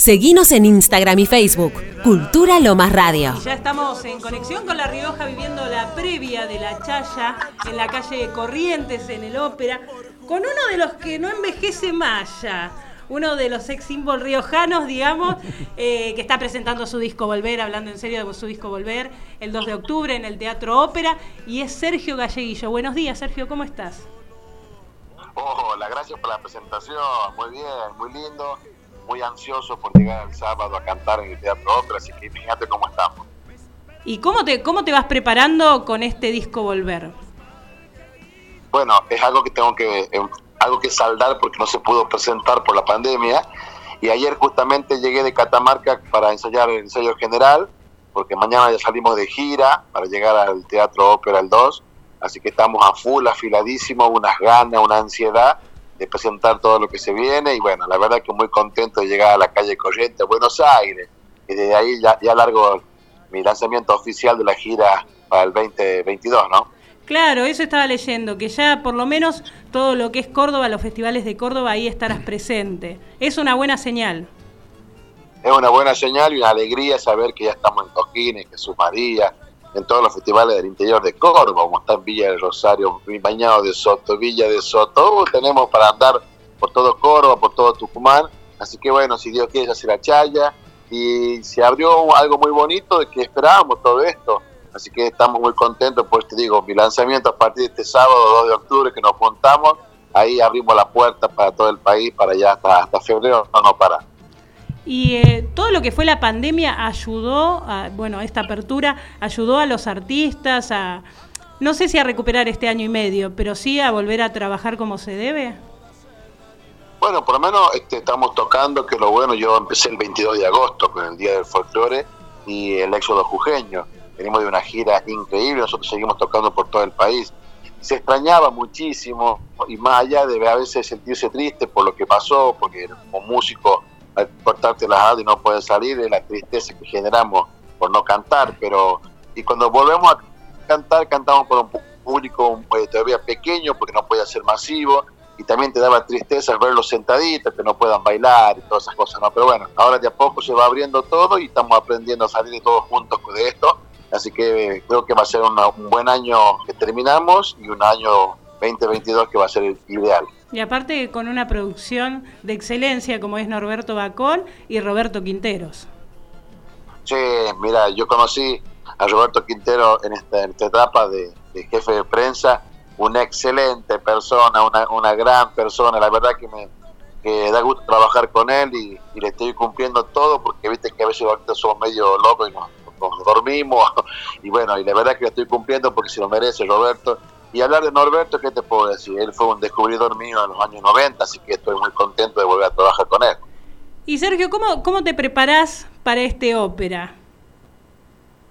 Seguinos en Instagram y Facebook, Cultura Lomas Radio. ya estamos en conexión con La Rioja viviendo la previa de la Chaya en la calle Corrientes, en el Ópera, con uno de los que no envejece más ya uno de los ex símbolos riojanos, digamos, eh, que está presentando su disco Volver, hablando en serio de su disco Volver, el 2 de octubre en el Teatro Ópera, y es Sergio Galleguillo. Buenos días, Sergio, ¿cómo estás? Hola, gracias por la presentación, muy bien, muy lindo muy ansioso por llegar el sábado a cantar en el Teatro Ópera, así que fíjate cómo estamos. ¿Y cómo te, cómo te vas preparando con este disco Volver? Bueno, es algo que tengo que, eh, algo que saldar porque no se pudo presentar por la pandemia. Y ayer justamente llegué de Catamarca para ensayar el ensayo general, porque mañana ya salimos de gira para llegar al Teatro Ópera el 2. Así que estamos a full, afiladísimo, unas ganas, una ansiedad de presentar todo lo que se viene y bueno, la verdad que muy contento de llegar a la calle Corriente, Buenos Aires, y desde ahí ya, ya largo mi lanzamiento oficial de la gira para el 2022, ¿no? Claro, eso estaba leyendo, que ya por lo menos todo lo que es Córdoba, los festivales de Córdoba, ahí estarás presente. Es una buena señal. Es una buena señal y una alegría saber que ya estamos en Cojines, Jesús María, en todos los festivales del interior de Córdoba, como está en Villa del Rosario, Bañado de Soto, Villa de Soto, uh, tenemos para andar por todo Córdoba, por todo Tucumán, así que bueno, si Dios quiere, hacer la chaya, y se abrió algo muy bonito de que esperábamos todo esto, así que estamos muy contentos, pues te digo, mi lanzamiento a partir de este sábado 2 de octubre que nos juntamos, ahí abrimos la puerta para todo el país, para allá hasta, hasta febrero, no, no para. Y eh, todo lo que fue la pandemia ayudó, a, bueno, esta apertura ayudó a los artistas a, no sé si a recuperar este año y medio, pero sí a volver a trabajar como se debe. Bueno, por lo menos este, estamos tocando, que lo bueno, yo empecé el 22 de agosto con el Día del Folclore y el Éxodo Jujeño. Venimos de una gira increíble, nosotros seguimos tocando por todo el país. Se extrañaba muchísimo y más allá de a veces sentirse triste por lo que pasó, porque como músico cortarte las alas y no puedes salir, es la tristeza que generamos por no cantar, pero y cuando volvemos a cantar, cantamos por un público eh, todavía pequeño porque no puede ser masivo y también te daba tristeza verlos sentaditos, que no puedan bailar y todas esas cosas, ¿no? Pero bueno, ahora de a poco se va abriendo todo y estamos aprendiendo a salir todos juntos de esto, así que eh, creo que va a ser un buen año que terminamos y un año 2022 que va a ser ideal. Y aparte con una producción de excelencia como es Norberto Bacón y Roberto Quinteros. Sí, mira, yo conocí a Roberto Quintero en esta, etapa de, jefe de prensa, una excelente persona, una, una gran persona, la verdad que me da gusto trabajar con él y, le estoy cumpliendo todo porque viste que a veces ahorita somos medio locos y nos, nos dormimos y bueno, y la verdad que le estoy cumpliendo porque se lo merece Roberto y hablar de Norberto, ¿qué te puedo decir? Él fue un descubridor mío en los años 90, así que estoy muy contento de volver a trabajar con él. Y Sergio, ¿cómo, cómo te preparás para este ópera?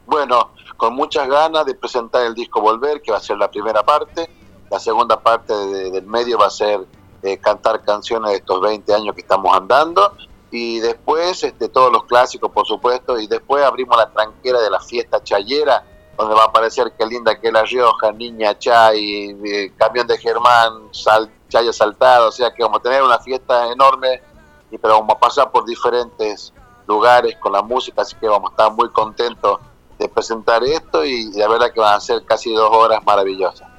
Bueno, con muchas ganas de presentar el disco Volver, que va a ser la primera parte. La segunda parte del medio va a ser eh, cantar canciones de estos 20 años que estamos andando. Y después, este, todos los clásicos, por supuesto. Y después abrimos la tranquera de la fiesta chayera, donde va a aparecer qué linda que La Rioja, Niña Chay, eh, Camión de Germán, sal, Chay Asaltado, o sea que vamos a tener una fiesta enorme, y, pero vamos a pasar por diferentes lugares con la música, así que vamos a estar muy contentos de presentar esto y la verdad que van a ser casi dos horas maravillosas.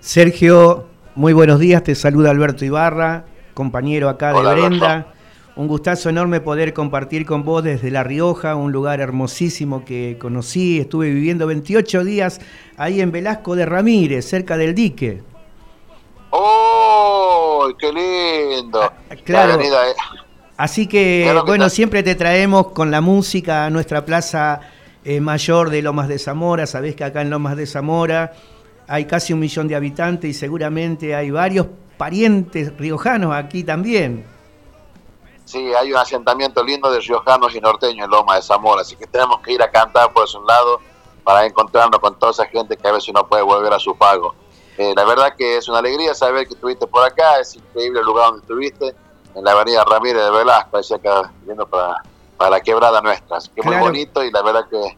Sergio, muy buenos días, te saluda Alberto Ibarra, compañero acá de Brenda. Un gustazo enorme poder compartir con vos desde La Rioja, un lugar hermosísimo que conocí. Estuve viviendo 28 días ahí en Velasco de Ramírez, cerca del dique. ¡Oh, qué lindo! Ah, claro. Así que, bueno, siempre te traemos con la música a nuestra plaza eh, mayor de Lomas de Zamora. Sabés que acá en Lomas de Zamora hay casi un millón de habitantes y seguramente hay varios parientes riojanos aquí también. Sí, hay un asentamiento lindo de riojanos y norteños en Loma de Zamora, así que tenemos que ir a cantar por esos lados para encontrarnos con toda esa gente que a veces no puede volver a su pago. Eh, la verdad que es una alegría saber que estuviste por acá, es increíble el lugar donde estuviste, en la avenida Ramírez de Velasco, ahí acá para, para la quebrada nuestra, así que muy bonito y la verdad que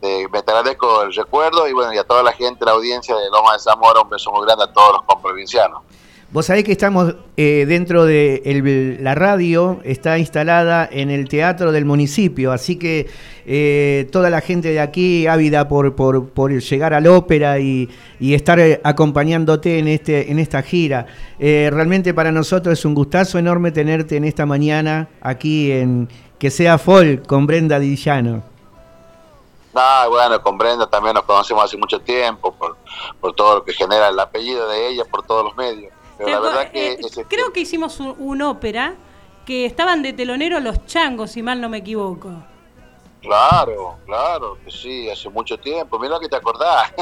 te, me agradezco el recuerdo y bueno, y a toda la gente, la audiencia de Loma de Zamora, un beso muy grande a todos los comprovincianos. Vos sabés que estamos eh, dentro de la radio, está instalada en el teatro del municipio, así que eh, toda la gente de aquí ávida por, por, llegar a la ópera y, estar eh, acompañándote en, este, en esta gira. realmente para nosotros es un gustazo enorme tenerte en esta mañana aquí en Que sea Folk con Brenda Dillano. Ah, bueno, con Brenda también nos conocemos hace mucho tiempo por, por todo lo que genera el apellido de ella, por todos los medios. Eh, creo que hicimos un, ópera que estaban de telonero los changos, si mal no me equivoco. Claro, claro, que sí, hace mucho tiempo. Mirá que te acordás.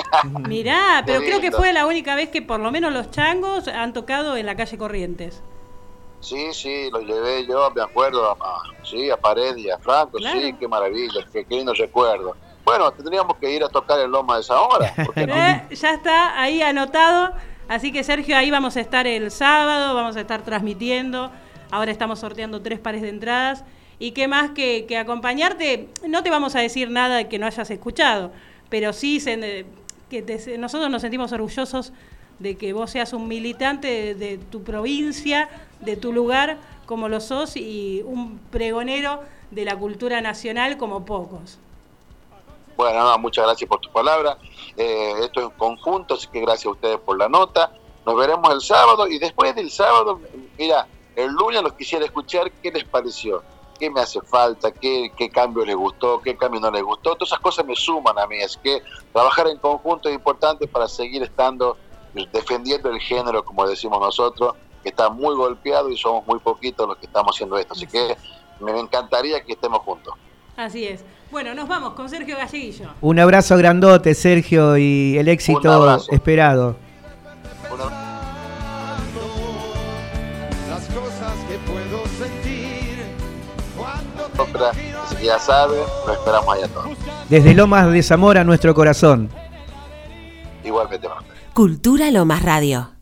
Mirá, pero creo que fue la única vez que por lo menos los changos han tocado en la calle Corrientes. Sí, sí, lo llevé yo, me acuerdo, a, sí, a Pared y a Franco, sí, qué maravilla, qué, qué lindo recuerdo. Bueno, tendríamos que ir a tocar el Loma de Zamora. Eh, ya está ahí anotado. Así que Sergio, ahí vamos a estar el sábado, vamos a estar transmitiendo. Ahora estamos sorteando tres pares de entradas. Y qué más que, acompañarte. No te vamos a decir nada que no hayas escuchado, pero sí que nosotros nos sentimos orgullosos de que vos seas un militante de, tu provincia, de tu lugar, como lo sos, y un pregonero de la cultura nacional como pocos. Bueno, muchas gracias por tu palabra. Eh, esto es un conjunto, así que gracias a ustedes por la nota. Nos veremos el sábado y después del sábado, mira, el lunes los quisiera escuchar qué les pareció, qué me hace falta, qué, qué cambio les gustó, qué cambio no les gustó. Todas esas cosas me suman a mí, es que trabajar en conjunto es importante para seguir estando defendiendo el género, como decimos nosotros, que está muy golpeado y somos muy poquitos los que estamos haciendo esto. Así que me encantaría que estemos juntos. Así es. Bueno, nos vamos con Sergio Galleguillo. Un abrazo grandote, Sergio, y el éxito esperado. Las cosas que puedo sentir ya sabe, lo esperamos allá todos. Desde Lomas de Zamora, nuestro corazón. Igualmente, Cultura Lomas Radio.